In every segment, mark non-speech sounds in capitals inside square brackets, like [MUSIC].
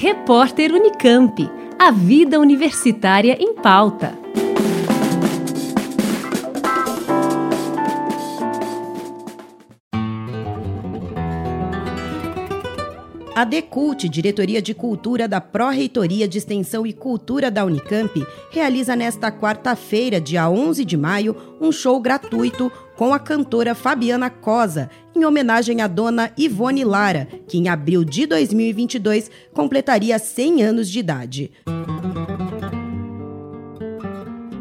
Repórter Unicamp. A vida universitária em pauta. A Decult, Diretoria de Cultura da Pró-Reitoria de Extensão e Cultura da Unicamp, realiza nesta quarta-feira, dia 11 de maio, um show gratuito com a cantora Fabiana Cosa, em homenagem à dona Ivone Lara, que em abril de 2022 completaria 100 anos de idade.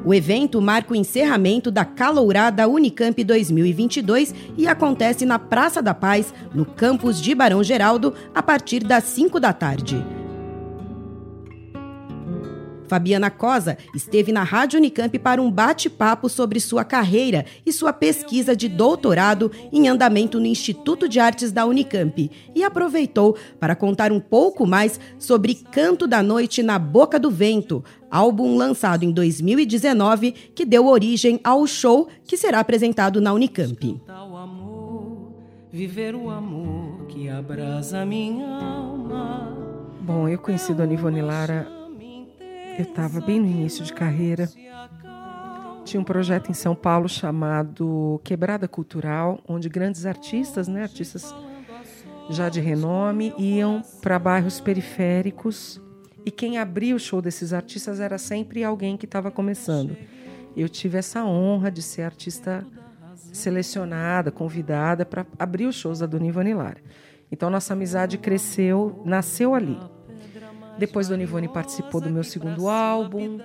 O evento marca o encerramento da Calourada Unicamp 2022 e acontece na Praça da Paz, no campus de Barão Geraldo, a partir das 5 da tarde. Fabiana Cosa esteve na Rádio Unicamp para um bate-papo sobre sua carreira e sua pesquisa de doutorado em andamento no Instituto de Artes da Unicamp e aproveitou para contar um pouco mais sobre Canto da Noite na Boca do Vento, álbum lançado em 2019 que deu origem ao show que será apresentado na Unicamp. Viver o amor que abrasa minha alma. Bom, eu conheci Dona Ivone Lara eu estava bem no início de carreira. Tinha um projeto em São Paulo chamado Quebrada Cultural, onde grandes artistas, né, artistas já de renome, iam para bairros periféricos e quem abria o show desses artistas era sempre alguém que estava começando. Eu tive essa honra de ser artista selecionada, convidada para abrir os shows da Dona Ivone Lara. Então nossa amizade cresceu, nasceu ali. Depois, Dona Ivone participou do meu segundo álbum,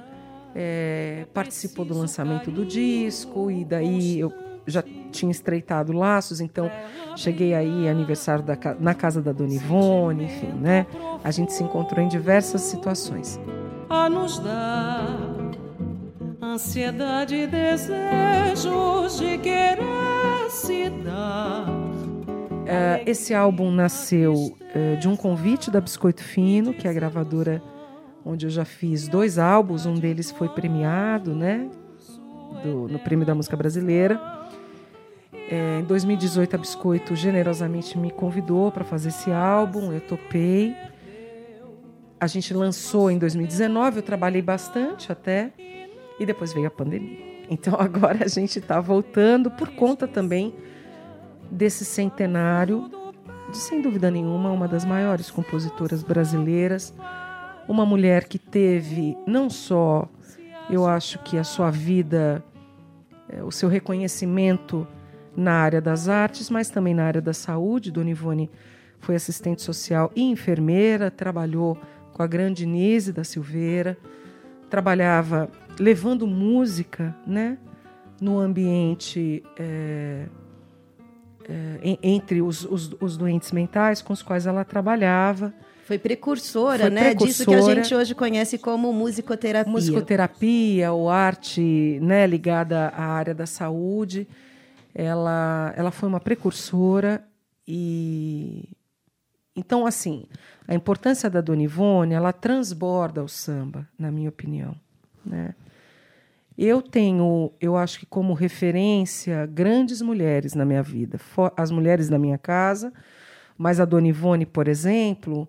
é, participou do lançamento do disco, e daí eu já tinha estreitado laços, então cheguei aí aniversário da, na casa da Dona Ivone, enfim, né? A gente se encontrou em diversas situações. A nos ansiedade e desejos de querer se dar Uh, esse álbum nasceu uh, de um convite da Biscoito Fino, que é a gravadora onde eu já fiz dois álbuns, um deles foi premiado, né, do, no Prêmio da Música Brasileira. É, em 2018 a Biscoito generosamente me convidou para fazer esse álbum, eu topei. A gente lançou em 2019, eu trabalhei bastante até, e depois veio a pandemia. Então [LAUGHS] agora a gente está voltando por conta também desse centenário, de sem dúvida nenhuma, uma das maiores compositoras brasileiras, uma mulher que teve não só, eu acho que a sua vida, é, o seu reconhecimento na área das artes, mas também na área da saúde. Dona Ivone foi assistente social e enfermeira, trabalhou com a grande Nise da Silveira, trabalhava levando música, né, no ambiente é, é, entre os, os, os, doentes mentais com os quais ela trabalhava. Foi precursora, Foi né? Precursora, Disso que a gente hoje conhece como musicoterapia. Musicoterapia ou arte né, ligada à área da saúde. Ela, ela foi uma precursora e então assim a importância da Dona Ivone ela transborda o samba, na minha opinião, né? Eu tenho, eu acho que como referência, grandes mulheres na minha vida. As mulheres da minha casa, mas a Dona Ivone, por exemplo,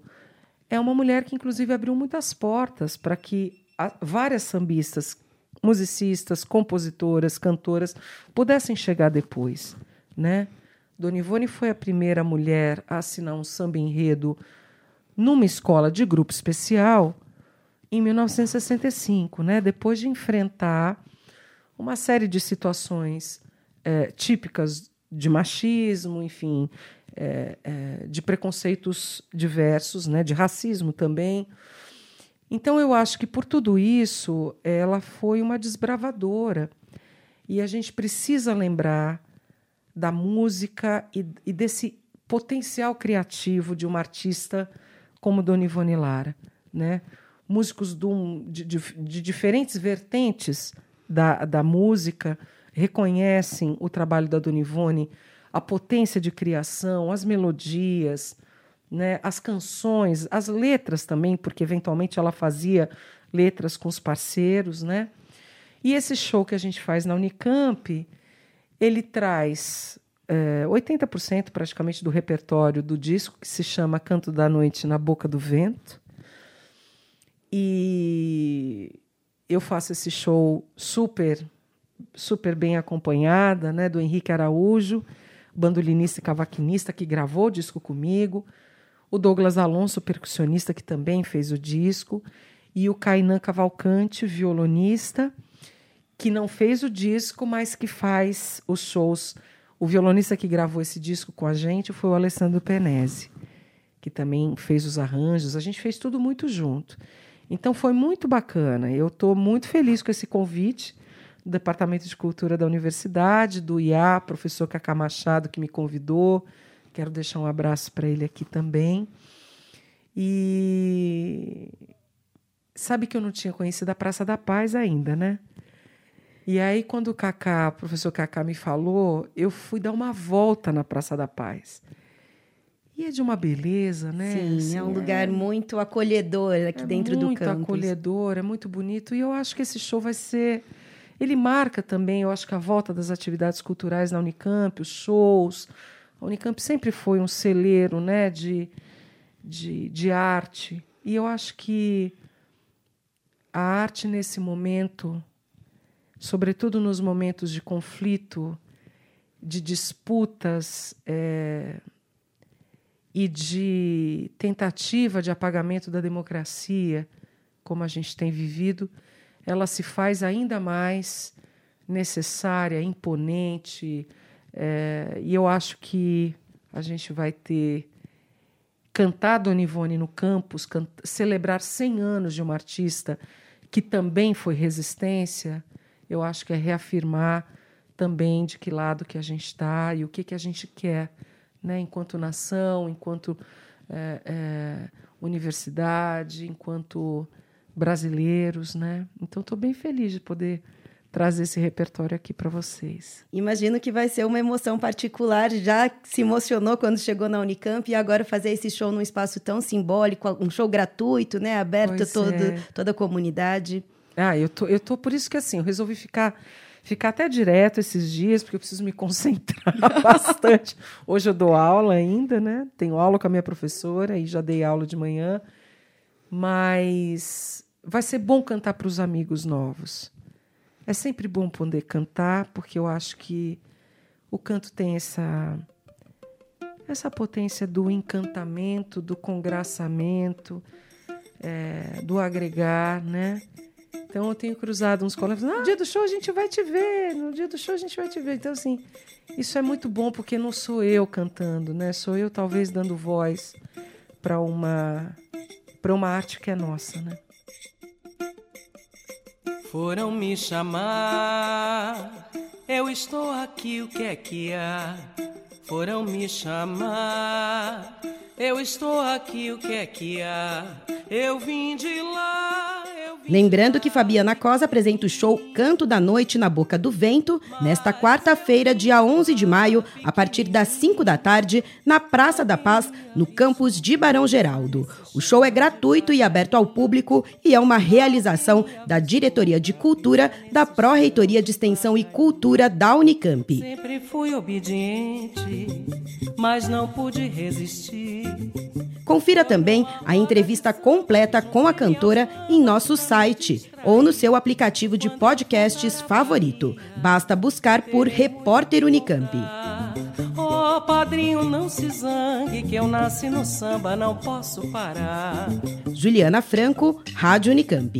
é uma mulher que, inclusive, abriu muitas portas para que várias sambistas, musicistas, compositoras, cantoras pudessem chegar depois. Né? Dona Ivone foi a primeira mulher a assinar um samba enredo numa escola de grupo especial em 1965, né? depois de enfrentar uma série de situações é, típicas de machismo, enfim, é, é, de preconceitos diversos, né? de racismo também. Então, eu acho que por tudo isso, ela foi uma desbravadora. E a gente precisa lembrar da música e, e desse potencial criativo de uma artista como Dona Ivone Lara. Né? Músicos de, de, de diferentes vertentes da, da música reconhecem o trabalho da Dona Ivone, a potência de criação, as melodias, né, as canções, as letras também, porque eventualmente ela fazia letras com os parceiros, né? E esse show que a gente faz na Unicamp, ele traz é, 80% praticamente do repertório do disco, que se chama Canto da Noite na Boca do Vento, E eu faço esse show super, super bem acompanhada, né, do Henrique Araújo, bandolinista e cavaquinista que gravou o disco comigo, o Douglas Alonso, percussionista que também fez o disco, e o Kainan Cavalcante, violonista, que não fez o disco, mas que faz os shows. O violonista que gravou esse disco com a gente foi o Alessandro Penese, que também fez os arranjos. A gente fez tudo muito junto. Então foi muito bacana. Eu estou muito feliz com esse convite do Departamento de Cultura da Universidade, do IA, professor Cacá Machado, que me convidou. Quero deixar um abraço para ele aqui também. E sabe que eu não tinha conhecido a Praça da Paz ainda, né? E aí, quando o Cacá, o professor Cacá me falou, eu fui dar uma volta na Praça da Paz. E é de uma beleza, né? Sim, assim, é um lugar muito acolhedor aqui é dentro do campus. Muito acolhedor, é muito bonito. E eu acho que esse show vai ser. Ele marca também, eu acho que a volta das atividades culturais na Unicamp, os shows. A Unicamp sempre foi um celeiro né, de, de, de arte. E eu acho que a arte, nesse momento, sobretudo nos momentos de conflito, de disputas, é, e de tentativa de apagamento da democracia, como a gente tem vivido, ela se faz ainda mais necessária, imponente, é, e eu acho que a gente vai ter cantar Dona Ivone no campus, celebrar 100 anos de uma artista que também foi resistência, eu acho que é reafirmar também de que lado que a gente está e o que, que a gente quer né, enquanto nação, enquanto é, é, universidade, enquanto brasileiros, né? Então estou bem feliz de poder trazer esse repertório aqui para vocês. Imagino que vai ser uma emoção particular. Já se emocionou quando chegou na Unicamp e agora fazer esse show num espaço tão simbólico, um show gratuito, né, aberto a todo, é. toda a comunidade. Ah, eu tô, eu tô por isso que assim, eu resolvi ficar ficar até direto esses dias, porque eu preciso me concentrar [LAUGHS] bastante. Hoje eu dou aula ainda, né? Tenho aula com a minha professora e já dei aula de manhã. Mas vai ser bom cantar para os amigos novos. É sempre bom poder cantar, porque eu acho que o canto tem essa essa potência do encantamento, do congraçamento, é, do agregar, né? Então eu tenho cruzado uns colegas, no dia do show a gente vai te ver, no dia do show a gente vai te ver. Então, assim, isso é muito bom porque não sou eu cantando, né? Sou eu talvez dando voz para uma para uma arte que é nossa, né? Foram me chamar, eu estou aqui, o que é que há? Foram me chamar, eu estou aqui, o que é que há? Eu vim de lá. Lembrando que Fabiana Cosa apresenta o show Canto da Noite na Boca do Vento, nesta quarta-feira, dia 11 de maio, a partir das 5 da tarde, na Praça da Paz, no campus de Barão Geraldo. O show é gratuito e aberto ao público e é uma realização da Diretoria de Cultura da Pró-Reitoria de Extensão e Cultura da Unicamp. Sempre fui obediente, mas não pude resistir. Confira também a entrevista completa com a cantora em nosso site ou no seu aplicativo de podcasts favorito. Basta buscar por Repórter Unicamp. Oh, padrinho, não se zangue, que eu nasci no samba, não posso parar. Juliana Franco, Rádio Unicamp.